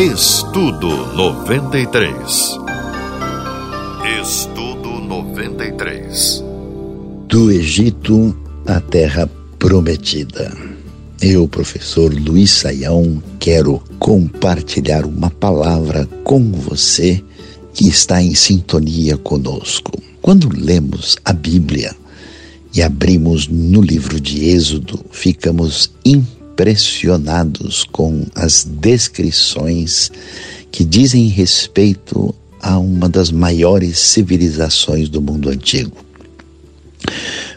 Estudo 93. Estudo 93. Do Egito à Terra Prometida. Eu, professor Luiz Saião, quero compartilhar uma palavra com você que está em sintonia conosco. Quando lemos a Bíblia e abrimos no livro de Êxodo, ficamos impressionados com as descrições que dizem respeito a uma das maiores civilizações do mundo antigo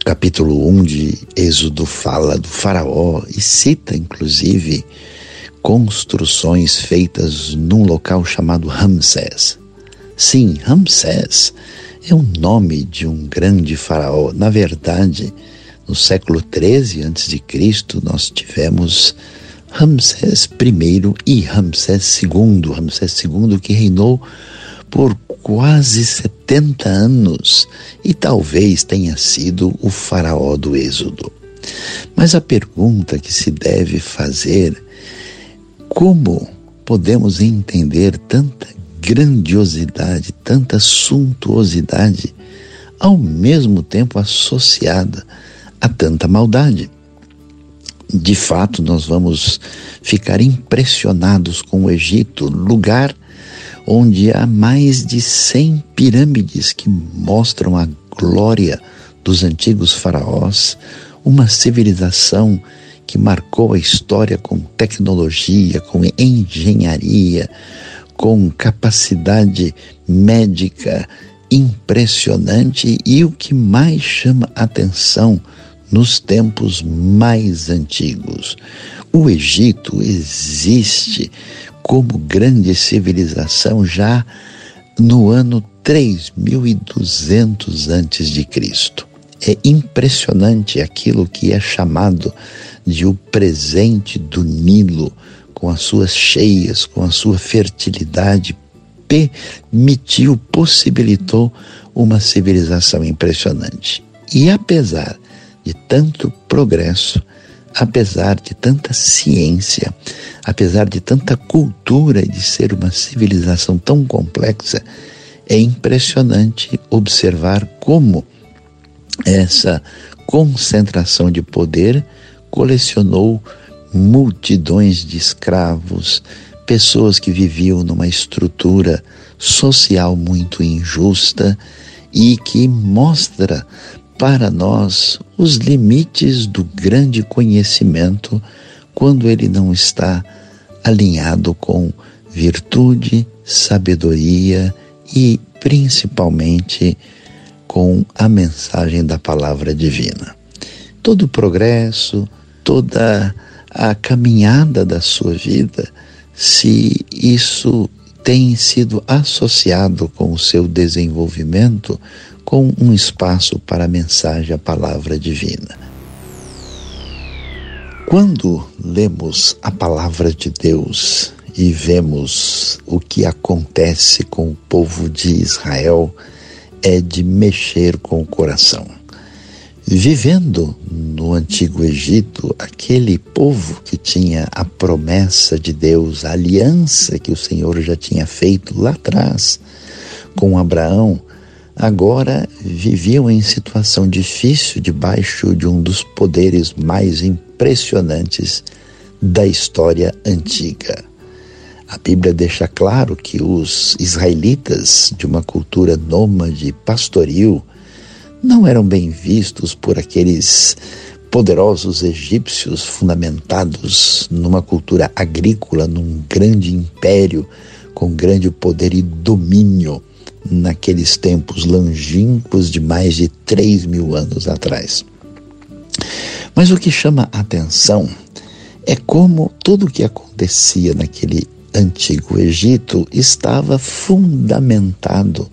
capítulo 1 de Êxodo fala do Faraó e cita, inclusive, construções feitas num local chamado Ramsés. Sim, Ramsés é o nome de um grande faraó. Na verdade, no século 13 a.C., nós tivemos Ramsés I e Ramsés II. Ramsés II que reinou por quase 70 anos e talvez tenha sido o faraó do Êxodo. Mas a pergunta que se deve fazer: como podemos entender tanta grandiosidade, tanta suntuosidade, ao mesmo tempo associada a tanta maldade? De fato, nós vamos ficar impressionados com o Egito, lugar onde há mais de 100 pirâmides que mostram a glória dos antigos faraós, uma civilização que marcou a história com tecnologia, com engenharia, com capacidade médica impressionante e o que mais chama atenção nos tempos mais antigos. O Egito existe como grande civilização já no ano 3200 antes de Cristo. É impressionante aquilo que é chamado de o presente do Nilo, com as suas cheias, com a sua fertilidade, permitiu, possibilitou uma civilização impressionante. E apesar de tanto progresso, apesar de tanta ciência, apesar de tanta cultura e de ser uma civilização tão complexa, é impressionante observar como essa concentração de poder colecionou multidões de escravos, pessoas que viviam numa estrutura social muito injusta e que mostra para nós os limites do grande conhecimento quando ele não está alinhado com virtude, sabedoria e principalmente com a mensagem da palavra divina. Todo o progresso, toda a caminhada da sua vida, se isso tem sido associado com o seu desenvolvimento, com um espaço para a mensagem, a palavra divina. Quando lemos a palavra de Deus e vemos o que acontece com o povo de Israel, é de mexer com o coração. Vivendo no antigo Egito, aquele povo que tinha a promessa de Deus, a aliança que o Senhor já tinha feito lá atrás com Abraão, agora viviam em situação difícil debaixo de um dos poderes mais impressionantes da história antiga. A Bíblia deixa claro que os israelitas de uma cultura nômade pastoril não eram bem vistos por aqueles poderosos egípcios fundamentados numa cultura agrícola, num grande império com grande poder e domínio naqueles tempos longínquos de mais de 3 mil anos atrás. Mas o que chama a atenção é como tudo o que acontecia naquele antigo Egito estava fundamentado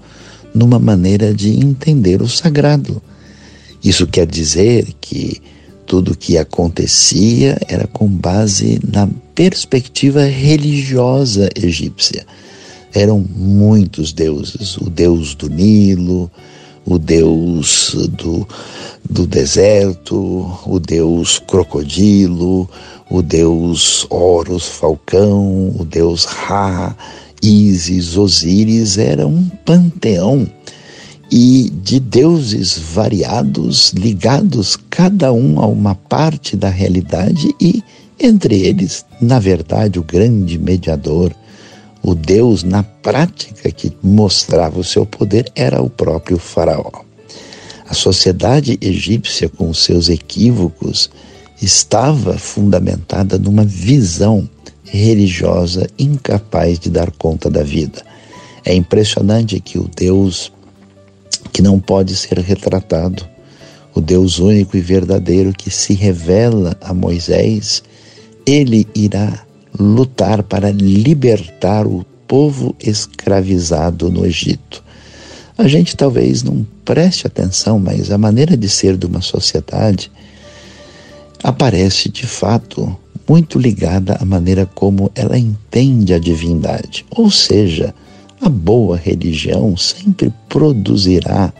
numa maneira de entender o sagrado. Isso quer dizer que tudo o que acontecia era com base na perspectiva religiosa egípcia eram muitos deuses: o deus do Nilo, o Deus do, do deserto, o Deus crocodilo, o Deus Horus, falcão, o Deus Ra, Ísis, Osíris, era um panteão e de deuses variados, ligados cada um a uma parte da realidade e entre eles, na verdade, o grande mediador, o Deus na prática que mostrava o seu poder era o próprio Faraó. A sociedade egípcia, com seus equívocos, estava fundamentada numa visão religiosa incapaz de dar conta da vida. É impressionante que o Deus que não pode ser retratado, o Deus único e verdadeiro que se revela a Moisés, ele irá lutar para libertar o povo escravizado no Egito. A gente talvez não preste atenção, mas a maneira de ser de uma sociedade aparece de fato muito ligada à maneira como ela entende a divindade. Ou seja, a boa religião sempre produzirá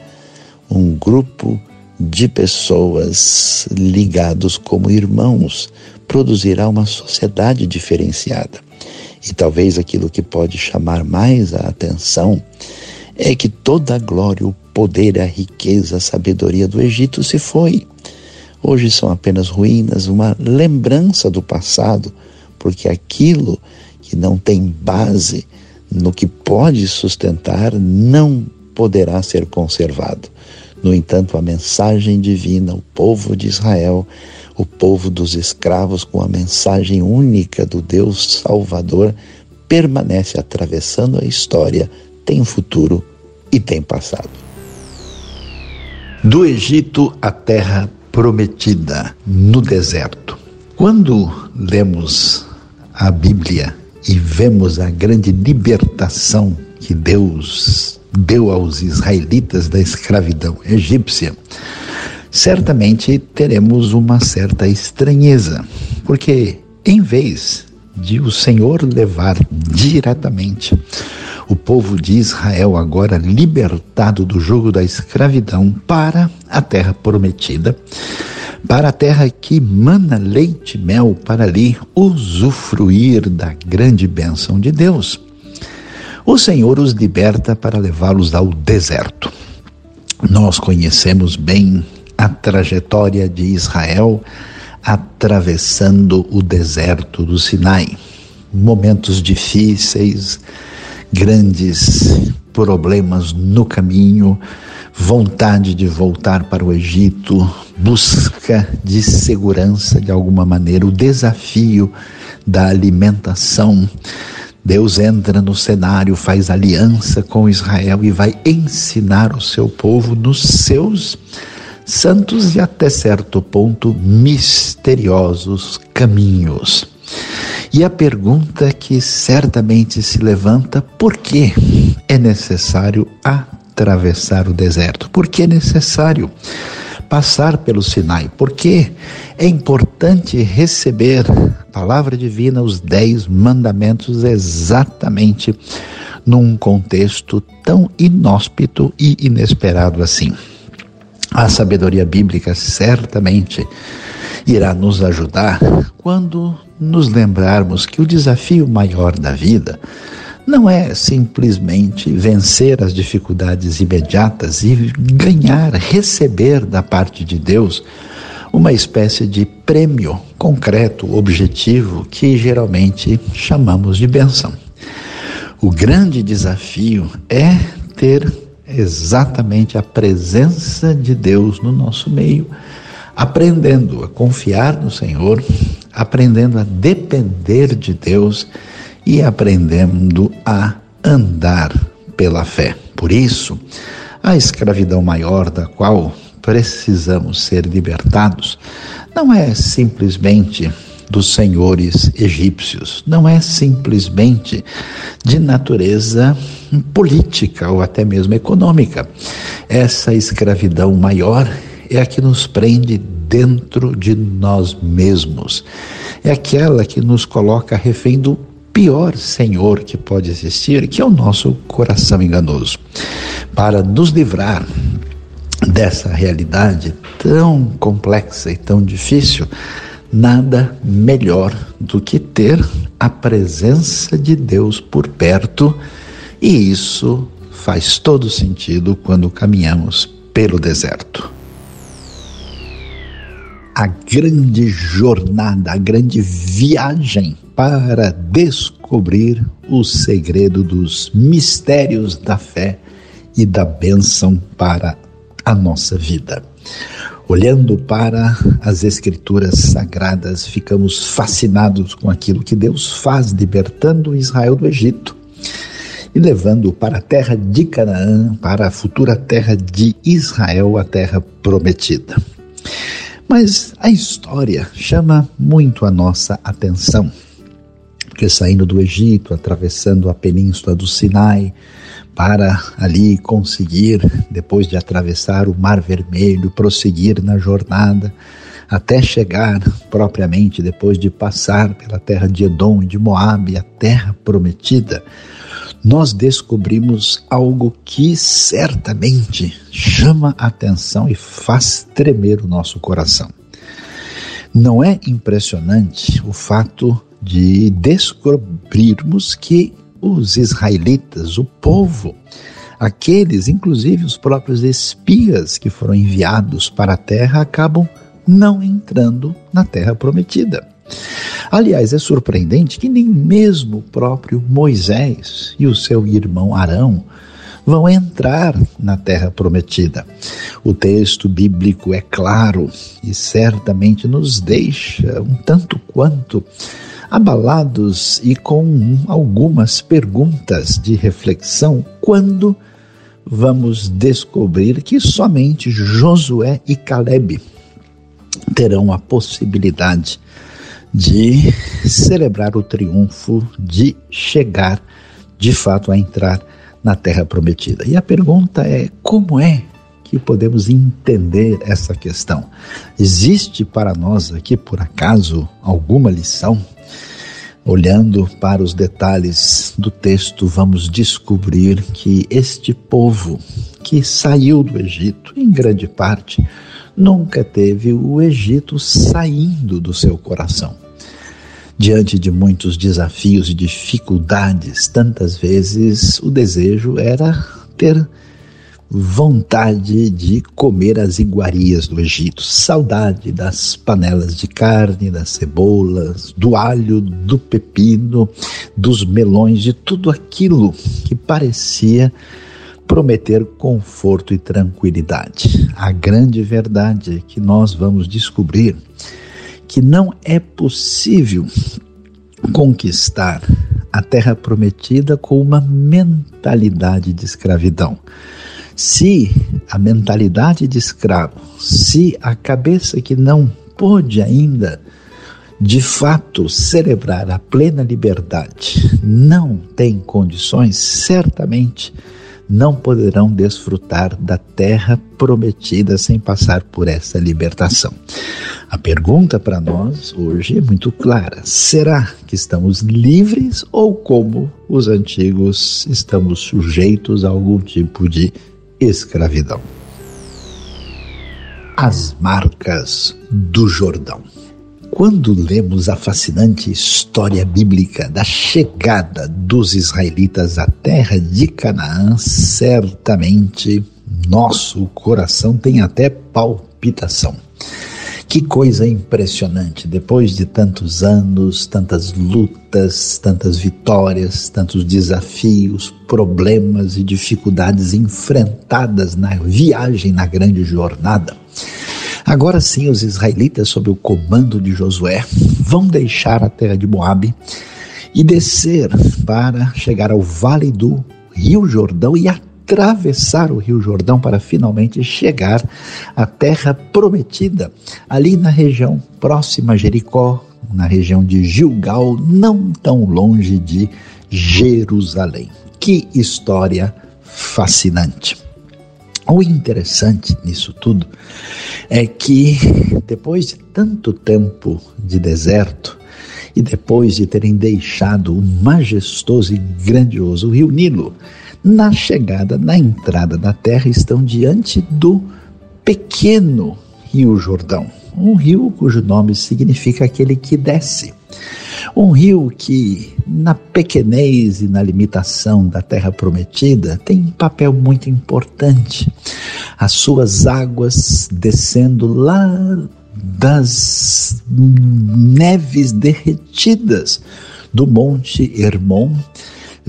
um grupo de pessoas ligados como irmãos, produzirá uma sociedade diferenciada. E talvez aquilo que pode chamar mais a atenção é que toda a glória, o poder, a riqueza, a sabedoria do Egito se foi. Hoje são apenas ruínas, uma lembrança do passado, porque aquilo que não tem base no que pode sustentar não poderá ser conservado. No entanto, a mensagem divina, o povo de Israel, o povo dos escravos, com a mensagem única do Deus Salvador, permanece atravessando a história, tem futuro e tem passado. Do Egito à terra prometida, no deserto. Quando lemos a Bíblia e vemos a grande libertação que Deus deu aos israelitas da escravidão egípcia, certamente teremos uma certa estranheza, porque em vez de o Senhor levar diretamente o povo de Israel, agora libertado do jugo da escravidão, para a terra prometida, para a terra que mana leite e mel, para ali usufruir da grande bênção de Deus. O Senhor os liberta para levá-los ao deserto. Nós conhecemos bem a trajetória de Israel atravessando o deserto do Sinai. Momentos difíceis, grandes problemas no caminho, vontade de voltar para o Egito, busca de segurança de alguma maneira, o desafio da alimentação. Deus entra no cenário, faz aliança com Israel e vai ensinar o seu povo nos seus santos e até certo ponto misteriosos caminhos. E a pergunta que certamente se levanta: por que é necessário atravessar o deserto? Por que é necessário passar pelo Sinai? Por que é importante receber a palavra divina, os dez mandamentos, exatamente num contexto tão inóspito e inesperado assim? A sabedoria bíblica certamente irá nos ajudar quando nos lembrarmos que o desafio maior da vida não é simplesmente vencer as dificuldades imediatas e ganhar, receber da parte de Deus uma espécie de prêmio concreto, objetivo, que geralmente chamamos de benção. O grande desafio é ter exatamente a presença de Deus no nosso meio, aprendendo a confiar no Senhor, aprendendo a depender de Deus e aprendendo a andar pela fé. Por isso, a escravidão maior da qual precisamos ser libertados não é simplesmente dos senhores egípcios. Não é simplesmente de natureza política ou até mesmo econômica. Essa escravidão maior é a que nos prende dentro de nós mesmos. É aquela que nos coloca refém do pior senhor que pode existir, que é o nosso coração enganoso. Para nos livrar dessa realidade tão complexa e tão difícil, nada melhor do que ter a presença de Deus por perto, e isso faz todo sentido quando caminhamos pelo deserto. A grande jornada, a grande viagem para descobrir o segredo dos mistérios da fé e da bênção para a nossa vida. Olhando para as Escrituras Sagradas, ficamos fascinados com aquilo que Deus faz libertando Israel do Egito e levando para a terra de Canaã, para a futura terra de Israel, a terra prometida. Mas a história chama muito a nossa atenção, porque saindo do Egito, atravessando a península do Sinai, para ali conseguir, depois de atravessar o Mar Vermelho, prosseguir na jornada, até chegar propriamente, depois de passar pela terra de Edom e de Moabe, a terra prometida, nós descobrimos algo que certamente chama a atenção e faz tremer o nosso coração. Não é impressionante o fato de descobrirmos que os israelitas, o povo, aqueles, inclusive os próprios espias que foram enviados para a terra, acabam não entrando na terra prometida. Aliás, é surpreendente que nem mesmo o próprio Moisés e o seu irmão Arão vão entrar na terra prometida. O texto bíblico é claro e certamente nos deixa um tanto quanto abalados e com algumas perguntas de reflexão quando vamos descobrir que somente Josué e Caleb terão a possibilidade de celebrar o triunfo, de chegar de fato a entrar na terra prometida. E a pergunta é: como é que podemos entender essa questão? Existe para nós aqui, por acaso, alguma lição? Olhando para os detalhes do texto, vamos descobrir que este povo que saiu do Egito, em grande parte, nunca teve o Egito saindo do seu coração. Diante de muitos desafios e dificuldades, tantas vezes o desejo era ter vontade de comer as iguarias do Egito, saudade das panelas de carne, das cebolas, do alho, do pepino, dos melões, de tudo aquilo que parecia prometer conforto e tranquilidade. A grande verdade é que nós vamos descobrir que não é possível conquistar a terra prometida com uma mentalidade de escravidão. Se a mentalidade de escravo, se a cabeça que não pôde ainda de fato celebrar a plena liberdade não tem condições, certamente não poderão desfrutar da terra prometida sem passar por essa libertação. A pergunta para nós hoje é muito clara: será que estamos livres ou, como os antigos, estamos sujeitos a algum tipo de escravidão. As marcas do Jordão. Quando lemos a fascinante história bíblica da chegada dos israelitas à terra de Canaã, certamente nosso coração tem até palpitação. Que coisa impressionante! Depois de tantos anos, tantas lutas, tantas vitórias, tantos desafios, problemas e dificuldades enfrentadas na viagem, na grande jornada, agora sim os israelitas, sob o comando de Josué, vão deixar a terra de Moabe e descer para chegar ao vale do Rio Jordão e até atravessar o Rio Jordão para finalmente chegar à terra prometida, ali na região próxima a Jericó, na região de Gilgal, não tão longe de Jerusalém. Que história fascinante! O interessante nisso tudo é que depois de tanto tempo de deserto e depois de terem deixado o majestoso e grandioso rio Nilo, na chegada, na entrada da terra, estão diante do pequeno Rio Jordão, um rio cujo nome significa aquele que desce. Um rio que, na pequenez e na limitação da terra prometida, tem um papel muito importante. As suas águas descendo lá das neves derretidas do Monte Hermon,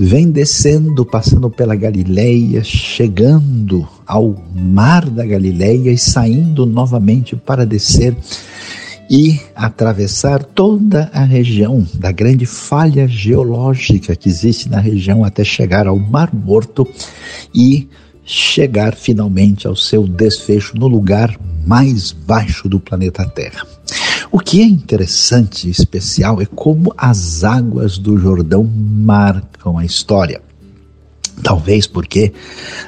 vem descendo, passando pela Galileia, chegando ao mar da Galileia e saindo novamente para descer e atravessar toda a região da grande falha geológica que existe na região até chegar ao Mar Morto e chegar finalmente ao seu desfecho no lugar mais baixo do planeta Terra. O que é interessante e especial é como as águas do Jordão marcam a história. Talvez porque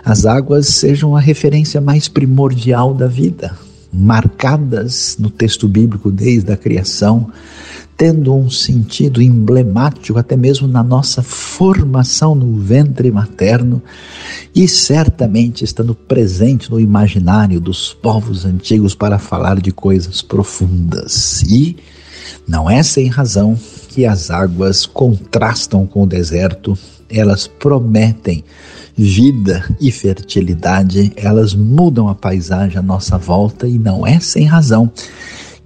as águas sejam a referência mais primordial da vida, marcadas no texto bíblico desde a criação, tendo um sentido emblemático até mesmo na nossa formação no ventre materno e certamente estando presente no imaginário dos povos antigos para falar de coisas profundas. E não é sem razão que as águas contrastam com o deserto, elas prometem vida e fertilidade, elas mudam a paisagem à nossa volta e não é sem razão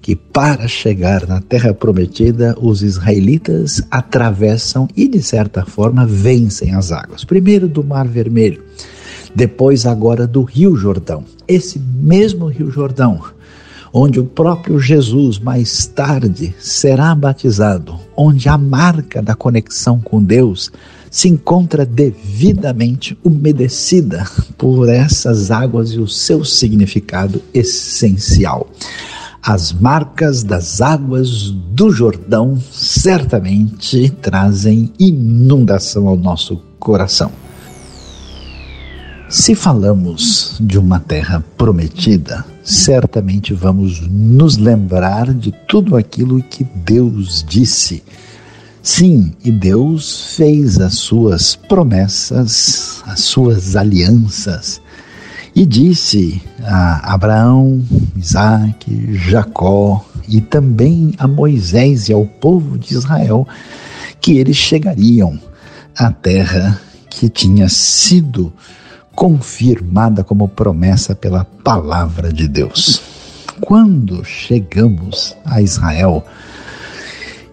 que para chegar na terra prometida, os israelitas atravessam e de certa forma vencem as águas. Primeiro do Mar Vermelho, depois agora do Rio Jordão. Esse mesmo Rio Jordão, onde o próprio Jesus mais tarde será batizado, onde a marca da conexão com Deus se encontra devidamente umedecida por essas águas e o seu significado essencial. As marcas das águas do Jordão certamente trazem inundação ao nosso coração. Se falamos de uma terra prometida, certamente vamos nos lembrar de tudo aquilo que Deus disse Sim, e Deus fez as suas promessas, as suas alianças, e disse a Abraão, Isaac, Jacó e também a Moisés e ao povo de Israel que eles chegariam à terra que tinha sido confirmada como promessa pela palavra de Deus. Quando chegamos a Israel,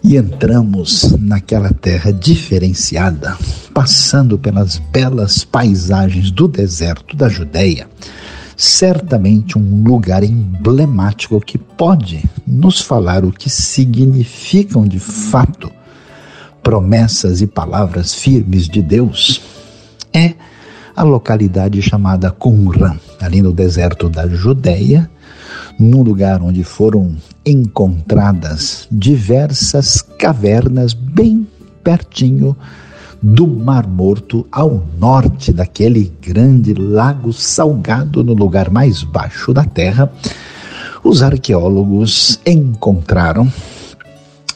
e entramos naquela terra diferenciada, passando pelas belas paisagens do deserto da Judéia, certamente um lugar emblemático que pode nos falar o que significam de fato promessas e palavras firmes de Deus, é a localidade chamada Qumran, ali no deserto da Judéia, num lugar onde foram encontradas diversas cavernas bem pertinho do Mar Morto, ao norte daquele grande lago salgado no lugar mais baixo da Terra. Os arqueólogos encontraram,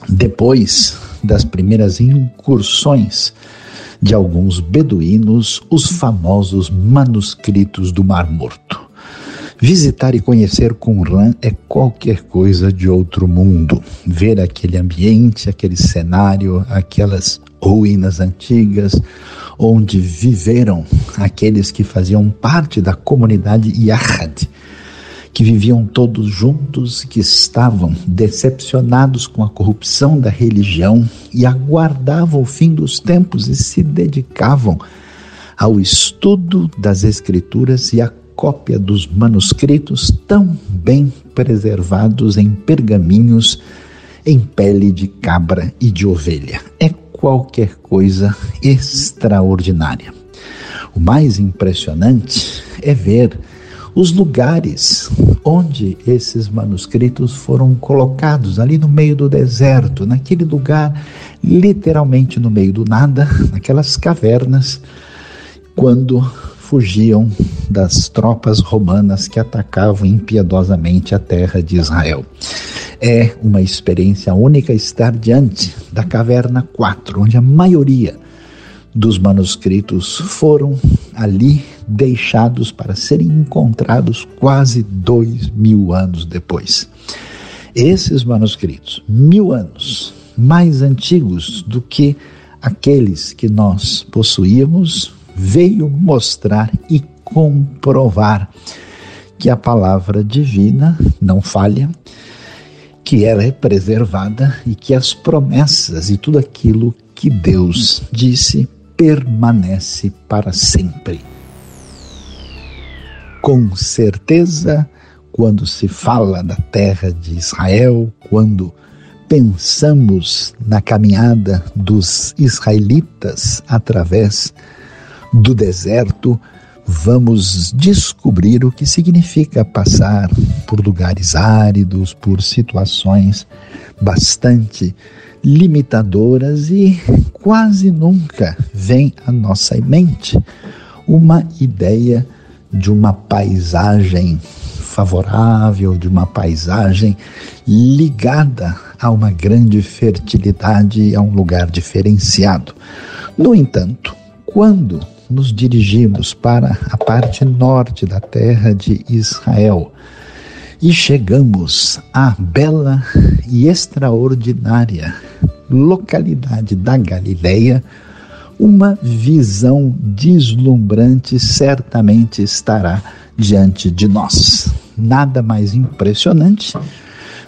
depois das primeiras incursões de alguns beduínos, os famosos manuscritos do Mar Morto. Visitar e conhecer Qumran é qualquer coisa de outro mundo. Ver aquele ambiente, aquele cenário, aquelas ruínas antigas onde viveram aqueles que faziam parte da comunidade Yahad, que viviam todos juntos, que estavam decepcionados com a corrupção da religião e aguardavam o fim dos tempos e se dedicavam ao estudo das Escrituras e à cópia dos manuscritos tão bem preservados em pergaminhos em pele de cabra e de ovelha. É qualquer coisa extraordinária. O mais impressionante é ver os lugares onde esses manuscritos foram colocados, ali no meio do deserto, naquele lugar literalmente no meio do nada, naquelas cavernas, quando fugiam das tropas romanas que atacavam impiedosamente a terra de Israel. É uma experiência única estar diante da caverna 4, onde a maioria dos manuscritos foram ali deixados para serem encontrados quase dois mil anos depois. Esses manuscritos, mil anos mais antigos do que aqueles que nós possuíamos, veio mostrar e comprovar que a palavra divina não falha, que ela é preservada e que as promessas e tudo aquilo que Deus disse permanece para sempre. Com certeza, quando se fala da terra de Israel, quando pensamos na caminhada dos israelitas através do deserto, vamos descobrir o que significa passar por lugares áridos, por situações bastante limitadoras e quase nunca vem à nossa mente uma ideia de uma paisagem favorável, de uma paisagem ligada a uma grande fertilidade, a um lugar diferenciado. No entanto, quando nos dirigimos para a parte norte da terra de Israel e chegamos à bela e extraordinária localidade da Galileia, uma visão deslumbrante certamente estará diante de nós. Nada mais impressionante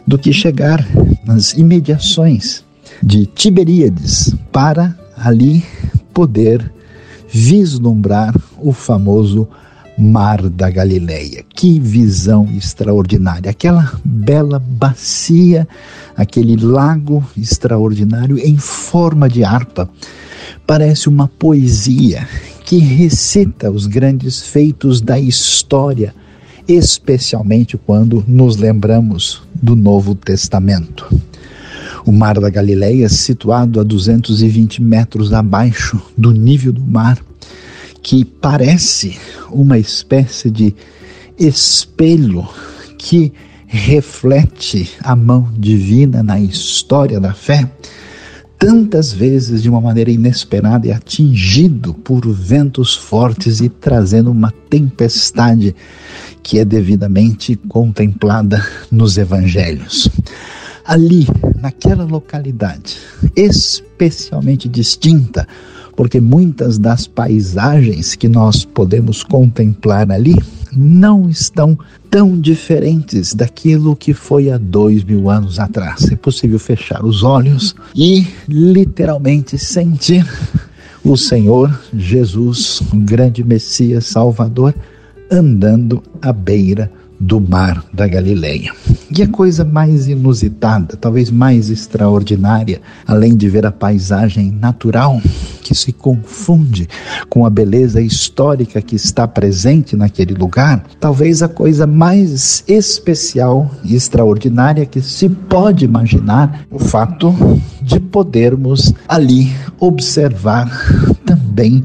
do que chegar nas imediações de Tiberíades para ali poder vislumbrar o famoso Mar da Galileia. Que visão extraordinária! Aquela bela bacia, aquele lago extraordinário em forma de harpa. Parece uma poesia que recita os grandes feitos da história, especialmente quando nos lembramos do Novo Testamento. O Mar da Galileia, situado a 220 metros abaixo do nível do mar, que parece uma espécie de espelho que reflete a mão divina na história da fé, tantas vezes de uma maneira inesperada e atingido por ventos fortes e trazendo uma tempestade que é devidamente contemplada nos evangelhos. Ali, naquela localidade, especialmente distinta, porque muitas das paisagens que nós podemos contemplar ali não estão tão diferentes daquilo que foi há dois mil anos atrás. É possível fechar os olhos e literalmente sentir o Senhor Jesus, o grande Messias Salvador, andando à beira do mar da Galileia. E a coisa mais inusitada, talvez mais extraordinária, além de ver a paisagem natural que se confunde com a beleza histórica que está presente naquele lugar, talvez a coisa mais especial e extraordinária que se pode imaginar, o fato de podermos ali observar também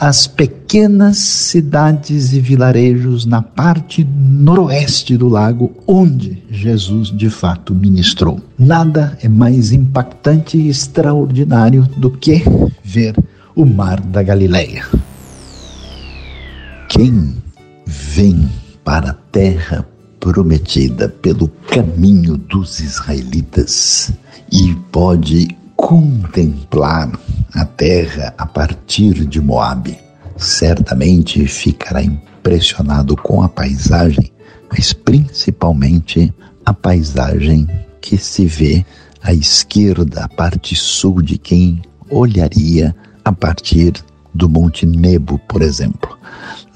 as pequenas cidades e vilarejos na parte noroeste do lago onde Jesus de fato ministrou. Nada é mais impactante e extraordinário do que ver o mar da Galileia. Quem vem para a terra prometida pelo caminho dos israelitas e pode contemplar a terra a partir de Moabe, certamente ficará impressionado com a paisagem, mas principalmente a paisagem que se vê à esquerda, a parte sul de quem olharia a partir do Monte Nebo, por exemplo.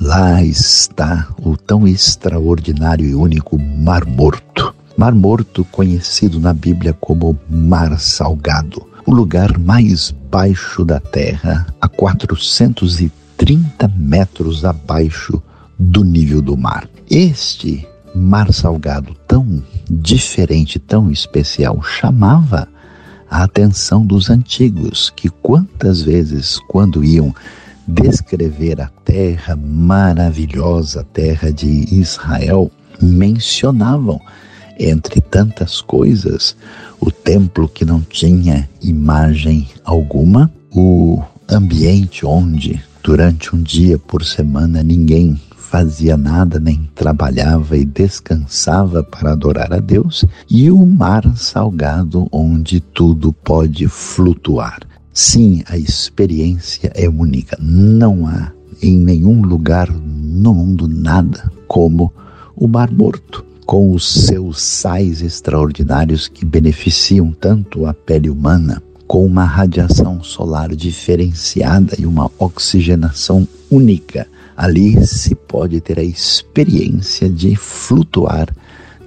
Lá está o tão extraordinário e único Mar Morto. Mar Morto, conhecido na Bíblia como Mar Salgado o lugar mais baixo da Terra, a 430 metros abaixo do nível do mar. Este mar salgado tão diferente, tão especial, chamava a atenção dos antigos, que quantas vezes, quando iam descrever a terra maravilhosa, a terra de Israel, mencionavam entre tantas coisas, o templo que não tinha imagem alguma, o ambiente onde Durante um dia por semana, ninguém fazia nada, nem trabalhava e descansava para adorar a Deus, e o mar salgado onde tudo pode flutuar. Sim, a experiência é única. Não há em nenhum lugar no mundo nada como o Mar Morto, com os seus sais extraordinários que beneficiam tanto a pele humana, com uma radiação solar diferenciada e uma oxigenação única. Ali se pode ter a experiência de flutuar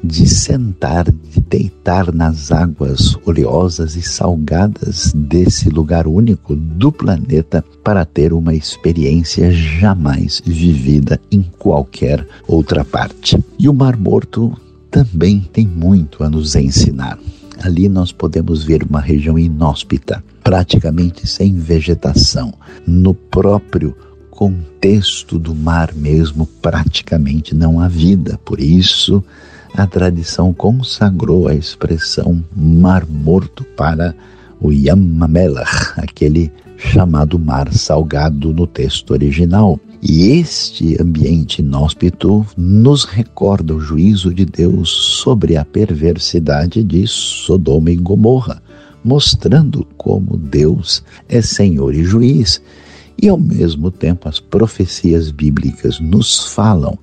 de sentar, de deitar nas águas oleosas e salgadas desse lugar único do planeta para ter uma experiência jamais vivida em qualquer outra parte. E o Mar Morto também tem muito a nos ensinar. Ali nós podemos ver uma região inóspita, praticamente sem vegetação, no próprio contexto do mar mesmo, praticamente não há vida. Por isso, a tradição consagrou a expressão Mar Morto para o Yamamelach, aquele chamado Mar Salgado no texto original. E este ambiente inóspito nos recorda o juízo de Deus sobre a perversidade de Sodoma e Gomorra, mostrando como Deus é Senhor e juiz. E ao mesmo tempo as profecias bíblicas nos falam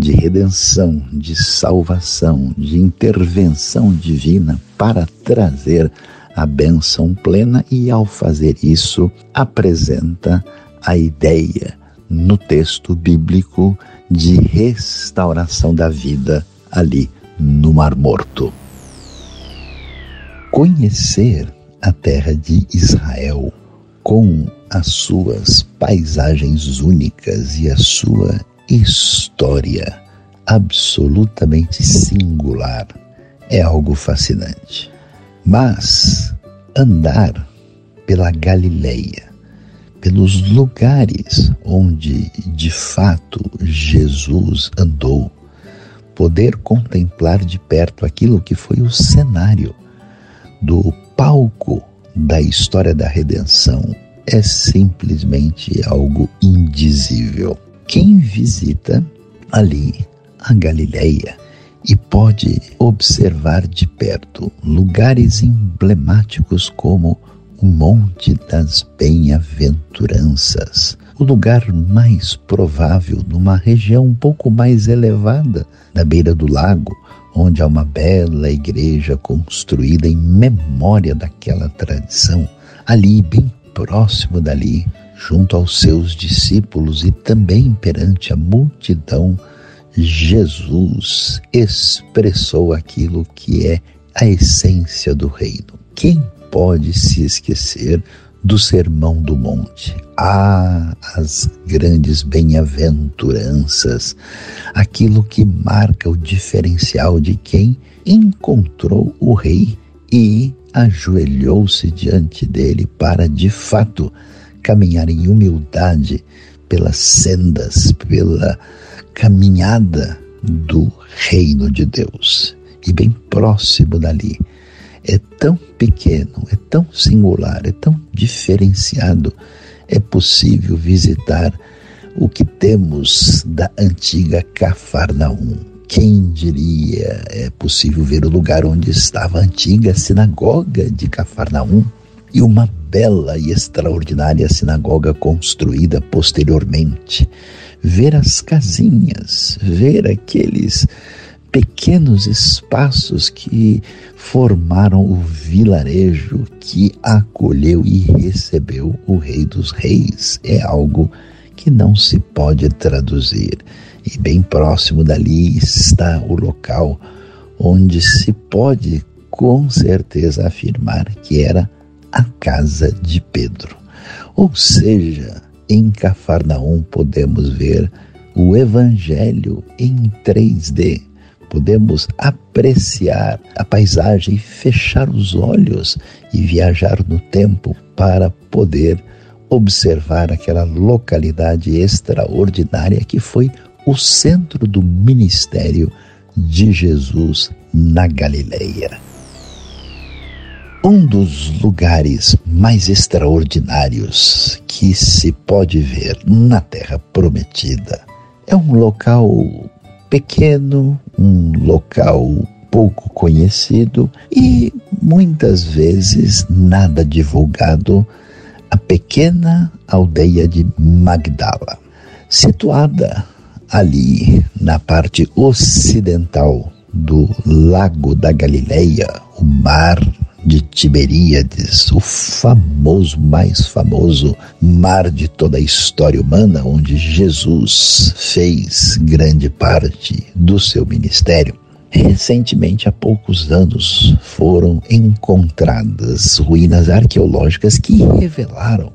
de redenção, de salvação, de intervenção divina para trazer a bênção plena e, ao fazer isso, apresenta a ideia no texto bíblico de restauração da vida ali no Mar Morto. Conhecer a terra de Israel com as suas paisagens únicas e a sua história absolutamente singular. É algo fascinante. Mas andar pela Galileia, pelos lugares onde de fato Jesus andou, poder contemplar de perto aquilo que foi o cenário do palco da história da redenção é simplesmente algo indizível. Quem visita ali a Galileia e pode observar de perto lugares emblemáticos como o Monte das Bem-aventuranças, o lugar mais provável numa região um pouco mais elevada, na beira do lago, onde há uma bela igreja construída em memória daquela tradição, ali bem próximo dali, junto aos seus discípulos e também perante a multidão, Jesus expressou aquilo que é a essência do reino. Quem pode se esquecer do Sermão do Monte? Ah, as grandes bem-aventuranças, aquilo que marca o diferencial de quem encontrou o Rei e ajoelhou-se diante dele para, de fato, caminhar em humildade pelas sendas, pela caminhada do reino de Deus. E bem próximo dali. É tão pequeno, é tão singular, é tão diferenciado, é possível visitar o que temos da antiga Cafarnaum. Quem diria é possível ver o lugar onde estava a antiga sinagoga de Cafarnaum e uma bela e extraordinária sinagoga construída posteriormente, ver as casinhas, ver aqueles pequenos espaços que formaram o vilarejo que acolheu e recebeu o Rei dos Reis. É algo que não se pode traduzir. E bem próximo dali está o local onde se pode com certeza afirmar que era a casa de Pedro. Ou seja, em Cafarnaum podemos ver o Evangelho em 3D. Podemos apreciar a paisagem, fechar os olhos e viajar no tempo para poder observar aquela localidade extraordinária que foi o centro do ministério de Jesus na Galileia. Um dos lugares mais extraordinários que se pode ver na Terra Prometida é um local pequeno, um local pouco conhecido e muitas vezes nada divulgado a pequena aldeia de Magdala, situada ali na parte ocidental do Lago da Galileia, o mar de Tiberíades, o famoso, mais famoso mar de toda a história humana, onde Jesus fez grande parte do seu ministério. Recentemente, há poucos anos, foram encontradas ruínas arqueológicas que revelaram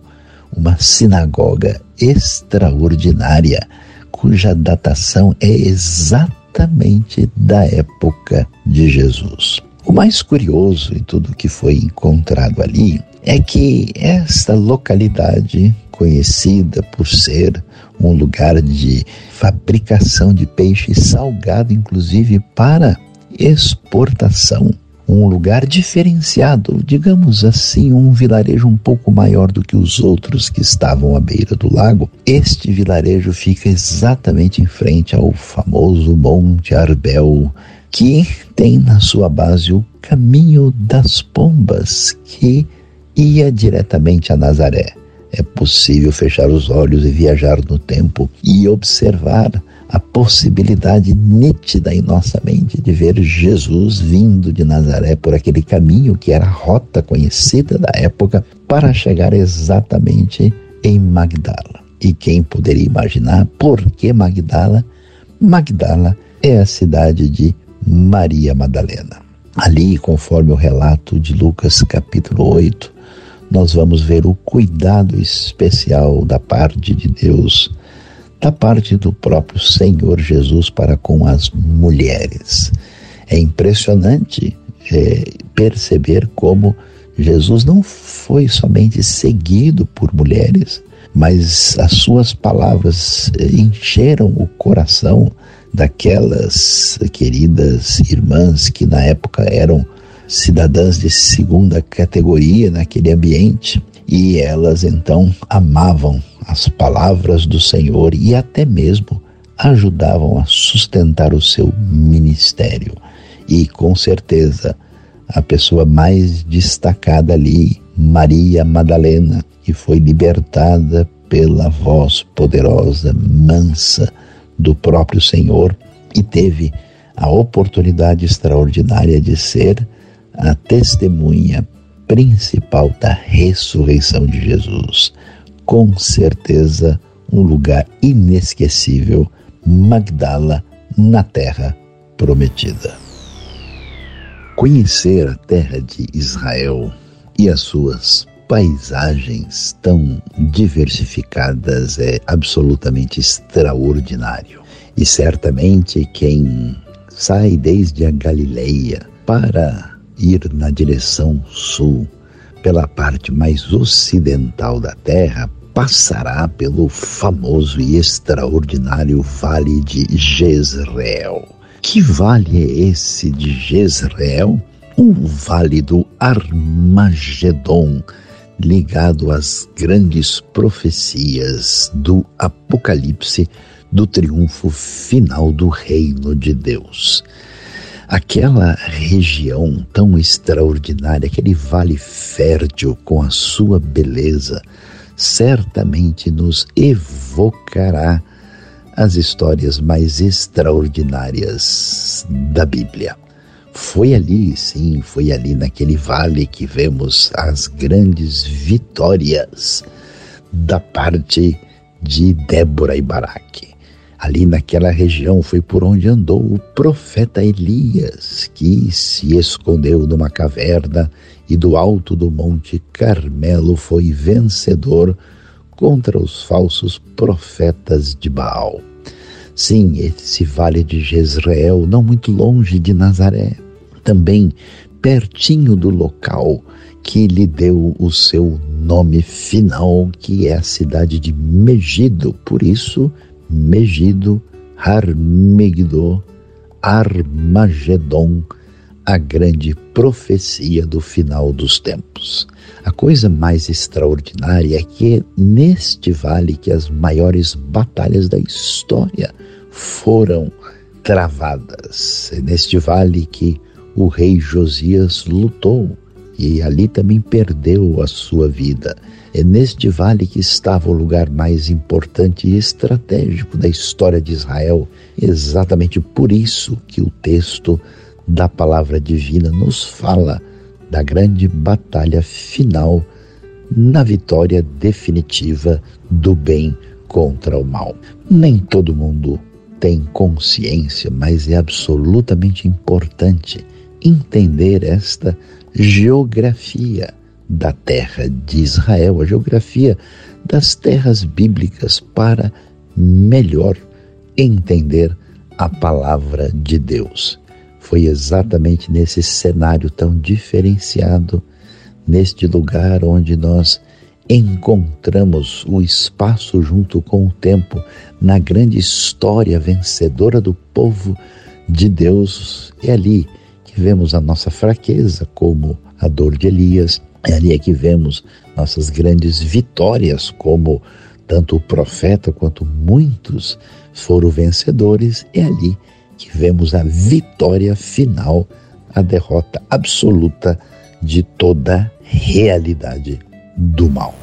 uma sinagoga extraordinária, cuja datação é exatamente da época de Jesus. O mais curioso em tudo que foi encontrado ali é que esta localidade, conhecida por ser um lugar de fabricação de peixe salgado, inclusive para exportação. Um lugar diferenciado, digamos assim, um vilarejo um pouco maior do que os outros que estavam à beira do lago. Este vilarejo fica exatamente em frente ao famoso Monte Arbel, que tem na sua base o caminho das pombas, que ia diretamente a Nazaré é possível fechar os olhos e viajar no tempo e observar a possibilidade nítida em nossa mente de ver Jesus vindo de Nazaré por aquele caminho que era a rota conhecida da época para chegar exatamente em Magdala. E quem poderia imaginar por que Magdala? Magdala é a cidade de Maria Madalena. Ali, conforme o relato de Lucas capítulo 8, nós vamos ver o cuidado especial da parte de Deus, da parte do próprio Senhor Jesus para com as mulheres. É impressionante é, perceber como Jesus não foi somente seguido por mulheres, mas as suas palavras é, encheram o coração daquelas queridas irmãs que na época eram cidadãs de segunda categoria naquele ambiente e elas então amavam as palavras do Senhor e até mesmo ajudavam a sustentar o seu ministério. E com certeza a pessoa mais destacada ali, Maria Madalena, que foi libertada pela voz poderosa, mansa do próprio Senhor e teve a oportunidade extraordinária de ser a testemunha principal da ressurreição de Jesus. Com certeza, um lugar inesquecível, Magdala, na terra prometida. Conhecer a terra de Israel e as suas paisagens tão diversificadas é absolutamente extraordinário. E certamente quem sai desde a Galileia para ir na direção sul, pela parte mais ocidental da Terra, passará pelo famoso e extraordinário Vale de Jezreel. Que vale é esse de Jezreel? O Vale do Armagedon, ligado às grandes profecias do Apocalipse do triunfo final do reino de Deus aquela região tão extraordinária, aquele vale fértil com a sua beleza, certamente nos evocará as histórias mais extraordinárias da Bíblia. Foi ali, sim, foi ali naquele vale que vemos as grandes vitórias da parte de Débora e Baraque. Ali naquela região foi por onde andou o profeta Elias, que se escondeu numa caverna e do alto do Monte Carmelo foi vencedor contra os falsos profetas de Baal. Sim, esse vale de Jezreel, não muito longe de Nazaré, também pertinho do local que lhe deu o seu nome final, que é a cidade de Megido. Por isso, Megido, Harmegiddo, Armagedon, a grande profecia do final dos tempos. A coisa mais extraordinária é que é neste vale que as maiores batalhas da história foram travadas. É neste vale que o rei Josias lutou e ali também perdeu a sua vida. É neste vale que estava o lugar mais importante e estratégico da história de Israel. Exatamente por isso que o texto da palavra divina nos fala da grande batalha final na vitória definitiva do bem contra o mal. Nem todo mundo tem consciência, mas é absolutamente importante entender esta geografia da terra de Israel, a geografia das terras bíblicas, para melhor entender a palavra de Deus. Foi exatamente nesse cenário tão diferenciado, neste lugar onde nós encontramos o espaço junto com o tempo na grande história vencedora do povo de Deus. É ali que vemos a nossa fraqueza, como a dor de Elias, é ali que vemos nossas grandes vitórias, como tanto o profeta quanto muitos foram vencedores, é ali que vemos a vitória final, a derrota absoluta de toda realidade do mal.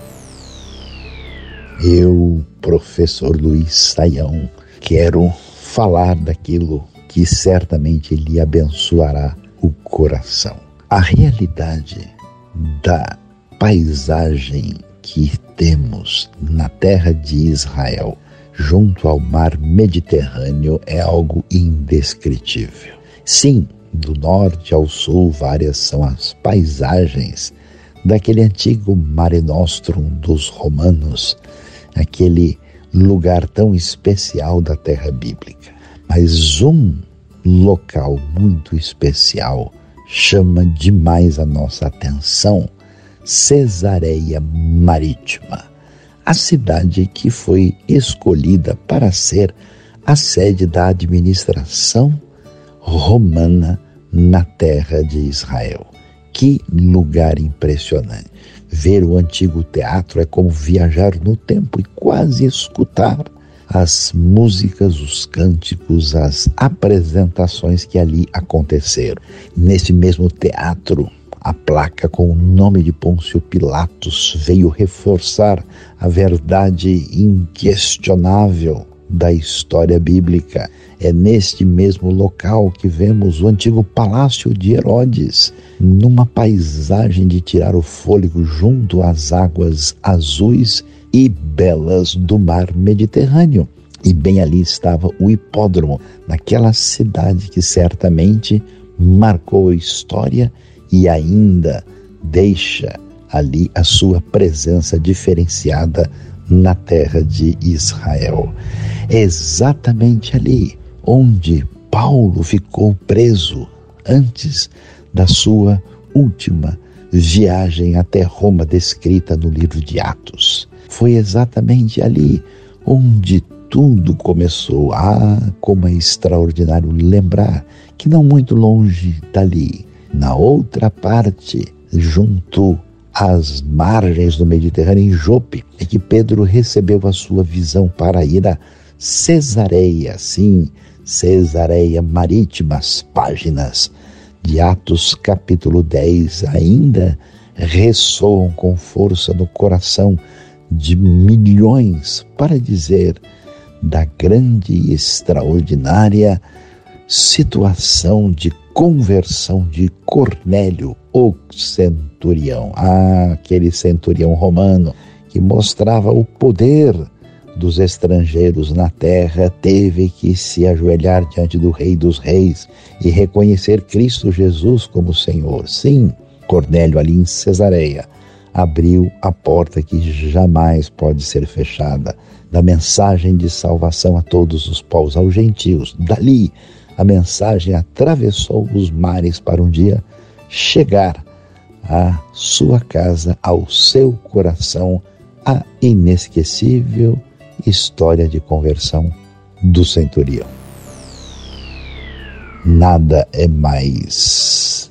Eu, professor Luiz Saião, quero falar daquilo que certamente lhe abençoará o coração. A realidade da paisagem que temos na terra de Israel junto ao mar Mediterrâneo é algo indescritível. Sim, do norte ao sul, várias são as paisagens daquele antigo Mare Nostrum dos romanos, aquele lugar tão especial da terra bíblica. Mas um local muito especial chama demais a nossa atenção: Cesareia Marítima a cidade que foi escolhida para ser a sede da administração romana na terra de Israel. Que lugar impressionante! Ver o antigo teatro é como viajar no tempo e quase escutar as músicas, os cânticos, as apresentações que ali aconteceram. Nesse mesmo teatro, a placa com o nome de Pôncio Pilatos veio reforçar a verdade inquestionável da história bíblica. É neste mesmo local que vemos o antigo palácio de Herodes, numa paisagem de tirar o fôlego junto às águas azuis e belas do mar Mediterrâneo. E bem ali estava o hipódromo, naquela cidade que certamente marcou a história e ainda deixa ali a sua presença diferenciada na terra de Israel. É exatamente ali onde Paulo ficou preso antes da sua última viagem até Roma, descrita no livro de Atos. Foi exatamente ali onde tudo começou. Ah, como é extraordinário lembrar que não muito longe dali, na outra parte, junto às margens do Mediterrâneo, em Jope, é que Pedro recebeu a sua visão para ir a Cesareia, sim, Cesareia Marítima, as páginas de Atos capítulo 10 ainda ressoam com força no coração de milhões para dizer da grande e extraordinária situação de conversão de Cornélio, o centurião. Ah, aquele centurião romano que mostrava o poder dos estrangeiros na terra, teve que se ajoelhar diante do Rei dos Reis e reconhecer Cristo Jesus como Senhor. Sim, Cornélio, ali em Cesareia, abriu a porta que jamais pode ser fechada da mensagem de salvação a todos os povos, aos gentios. Dali, a mensagem atravessou os mares para um dia chegar à sua casa, ao seu coração, a inesquecível história de conversão do centurião. Nada é mais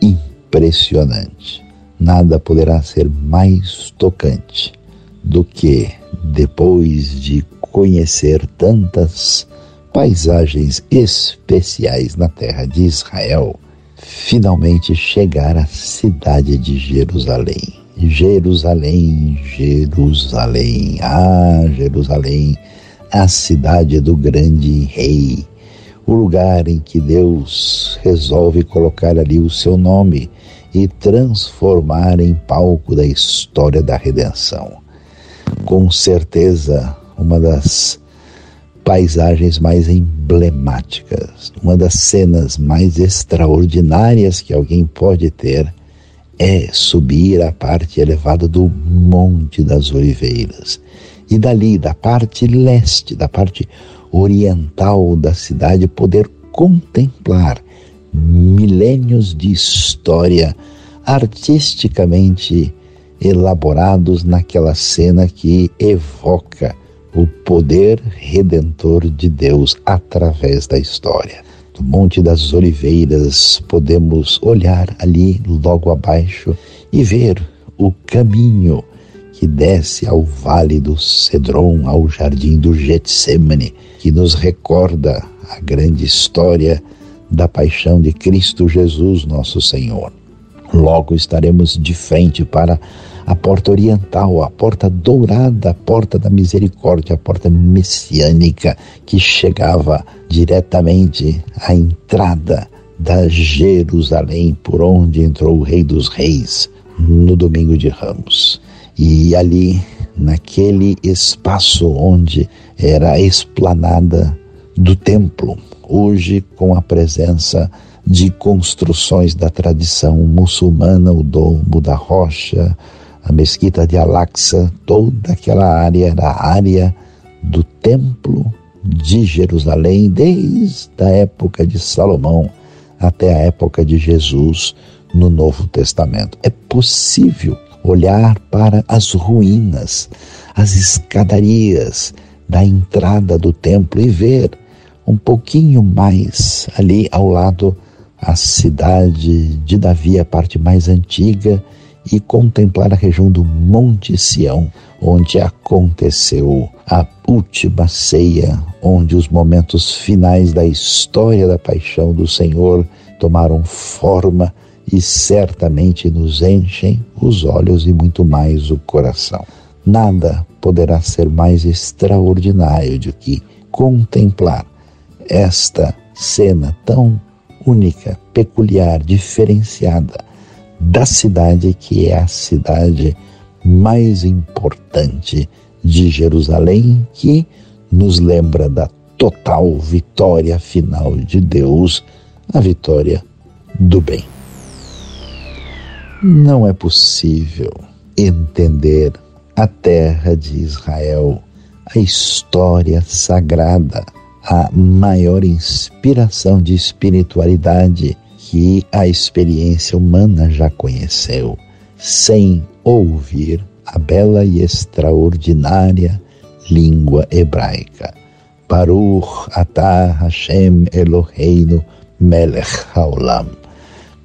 impressionante, nada poderá ser mais tocante do que, depois de conhecer tantas paisagens especiais na terra de Israel, finalmente chegar à cidade de Jerusalém. Jerusalém, Jerusalém, ah, Jerusalém, a cidade do grande rei, o lugar em que Deus resolve colocar ali o seu nome e transformar em palco da história da redenção. Com certeza, uma das paisagens mais emblemáticas, uma das cenas mais extraordinárias que alguém pode ter é subir à parte elevada do Monte das Oliveiras. E dali, da parte leste, da parte oriental da cidade, poder contemplar milênios de história artisticamente elaborados naquela cena que evoca o poder redentor de Deus através da história. Do Monte das Oliveiras, podemos olhar ali logo abaixo e ver o caminho que desce ao vale do Cedron, ao jardim do Getsemane, que nos recorda a grande história da paixão de Cristo Jesus, nosso Senhor. Logo estaremos de frente para a porta oriental, a porta dourada, a porta da misericórdia, a porta messiânica que chegava diretamente à entrada da Jerusalém, por onde entrou o Rei dos Reis no domingo de Ramos. E ali, naquele espaço onde era a esplanada do templo, hoje com a presença de construções da tradição muçulmana, o domo da rocha, a mesquita de Al-Aqsa, toda aquela área era a área do templo de Jerusalém, desde a época de Salomão até a época de Jesus no Novo Testamento. É possível olhar para as ruínas, as escadarias da entrada do templo e ver um pouquinho mais ali ao lado a cidade de Davi, a parte mais antiga, e contemplar a região do Monte Sião, onde aconteceu a última ceia, onde os momentos finais da história da paixão do Senhor tomaram forma e certamente nos enchem os olhos e muito mais o coração. Nada poderá ser mais extraordinário do que contemplar esta cena tão única, peculiar, diferenciada da cidade que é a cidade mais importante de Jerusalém, que nos lembra da total vitória final de Deus, a vitória do bem. Não é possível entender a terra de Israel, a história sagrada, a maior inspiração de espiritualidade que a experiência humana já conheceu, sem ouvir a bela e extraordinária língua hebraica. Baruch atah Hashem Eloheinu melech haolam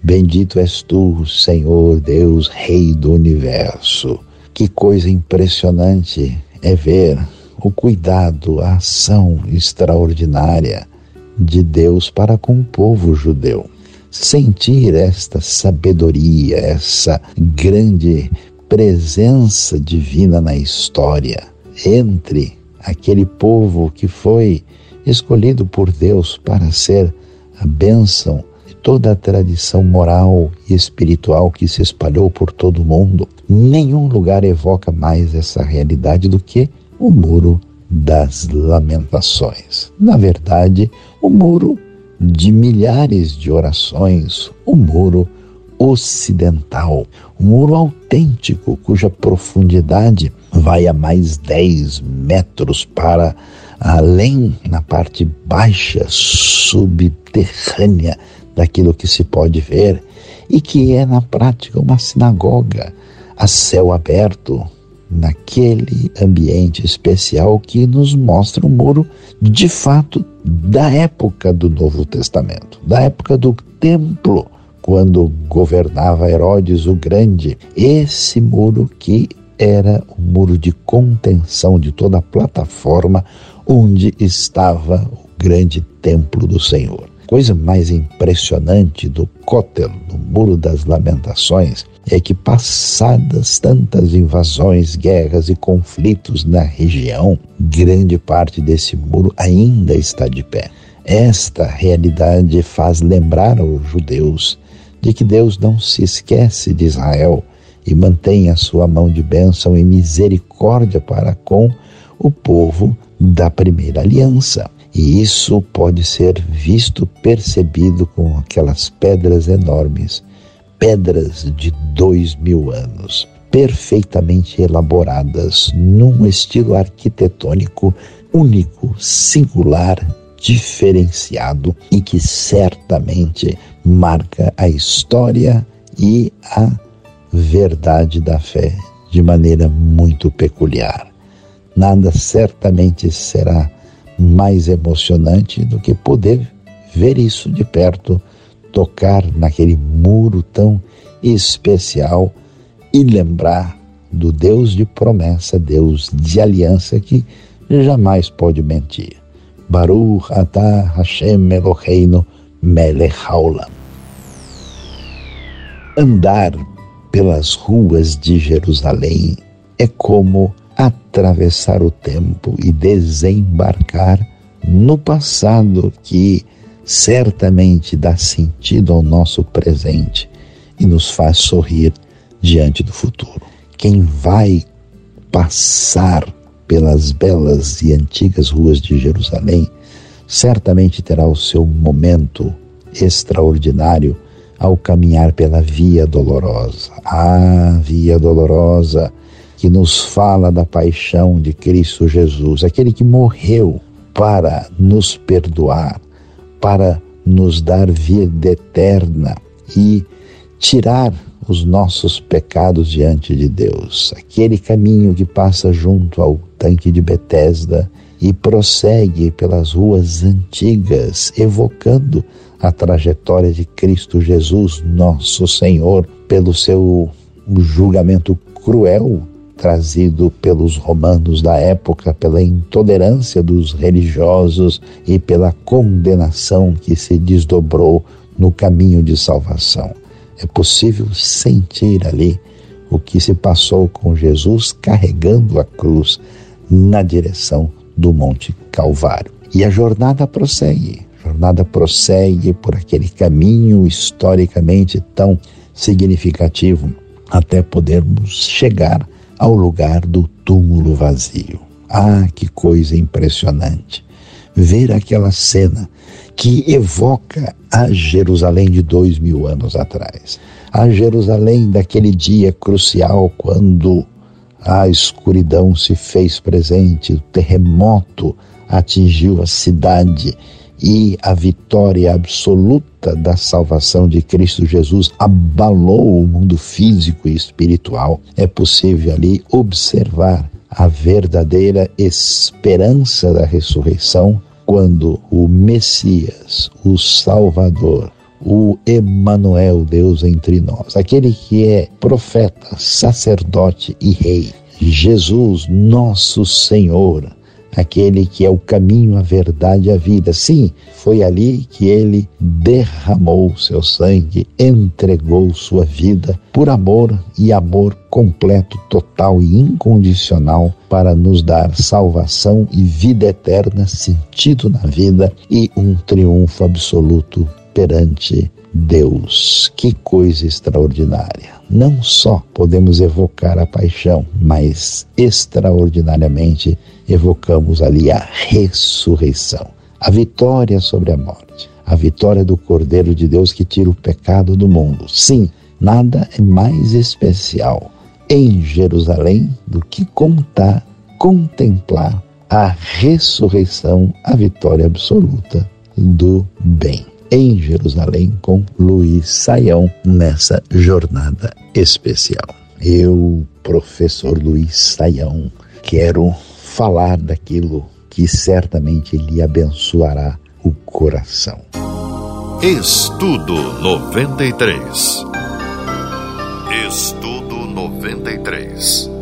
Bendito és tu, Senhor Deus, Rei do universo. Que coisa impressionante é ver o cuidado, a ação extraordinária de Deus para com o povo judeu. Sentir esta sabedoria, essa grande presença divina na história entre aquele povo que foi escolhido por Deus para ser a bênção toda a tradição moral e espiritual que se espalhou por todo o mundo, nenhum lugar evoca mais essa realidade do que o Muro das Lamentações. Na verdade, o muro de milhares de orações, o muro ocidental, um muro autêntico cuja profundidade vai a mais 10 metros para além na parte baixa subterrânea daquilo que se pode ver e que é na prática uma sinagoga a céu aberto, naquele ambiente especial que nos mostra o muro de fato da época do Novo Testamento, da época do templo, quando governava Herodes o Grande. Esse muro que era o muro de contenção de toda a plataforma onde estava o grande templo do Senhor. Coisa mais impressionante do Kotel, no Muro das Lamentações, é que, passadas tantas invasões, guerras e conflitos na região, grande parte desse muro ainda está de pé. Esta realidade faz lembrar aos judeus de que Deus não se esquece de Israel e mantém a sua mão de bênção e misericórdia para com o povo da primeira aliança. E isso pode ser visto, percebido com aquelas pedras enormes, pedras de dois mil anos, perfeitamente elaboradas num estilo arquitetônico único, singular, diferenciado e que certamente marca a história e a verdade da fé de maneira muito peculiar. Nada certamente será mais emocionante do que poder ver isso de perto, tocar naquele muro tão especial e lembrar do Deus de promessa, Deus de aliança que jamais pode mentir. Baruch atah Hashem Eloheinu melech haolam. Andar pelas ruas de Jerusalém é como atravessar o tempo e desembarcar no passado que certamente dá sentido ao nosso presente e nos faz sorrir diante do futuro. Quem vai passar pelas belas e antigas ruas de Jerusalém certamente terá o seu momento extraordinário ao caminhar pela Via Dolorosa. Ah, Via Dolorosa! que nos fala da paixão de Cristo Jesus, aquele que morreu para nos perdoar, para nos dar vida eterna e tirar os nossos pecados diante de Deus. Aquele caminho que passa junto ao tanque de Betesda e prossegue pelas ruas antigas, evocando a trajetória de Cristo Jesus, nosso Senhor, pelo seu julgamento cruel trazido pelos romanos da época, pela intolerância dos religiosos e pela condenação que se desdobrou no caminho de salvação. É possível sentir ali o que se passou com Jesus carregando a cruz na direção do Monte Calvário. E a jornada prossegue. A jornada prossegue por aquele caminho historicamente tão significativo até podermos chegar ao lugar do túmulo vazio. Ah, que coisa impressionante! Ver aquela cena que evoca a Jerusalém de dois mil anos atrás, a Jerusalém daquele dia crucial quando a escuridão se fez presente, o terremoto atingiu a cidade e a vitória absoluta da salvação de Cristo Jesus abalou o mundo físico e espiritual, é possível ali observar a verdadeira esperança da ressurreição quando o Messias, o Salvador, o Emanuel, Deus entre nós, aquele que é profeta, sacerdote e rei, Jesus, nosso Senhor, aquele que é o caminho, a verdade e a vida. Sim, foi ali que ele derramou seu sangue, entregou sua vida por amor e amor completo, total e incondicional para nos dar salvação e vida eterna, sentido na vida e um triunfo absoluto perante Deus. Que coisa extraordinária! Não só podemos evocar a paixão, mas extraordinariamente evocamos ali a ressurreição, a vitória sobre a morte, a vitória do Cordeiro de Deus que tira o pecado do mundo. Sim, nada é mais especial em Jerusalém do que contar, contemplar a ressurreição, a vitória absoluta do bem. Em Jerusalém com Luiz Saião nessa jornada especial. Eu, professor Luiz Saião, quero falar daquilo que certamente lhe abençoará o coração. Estudo 93. Estudo 93.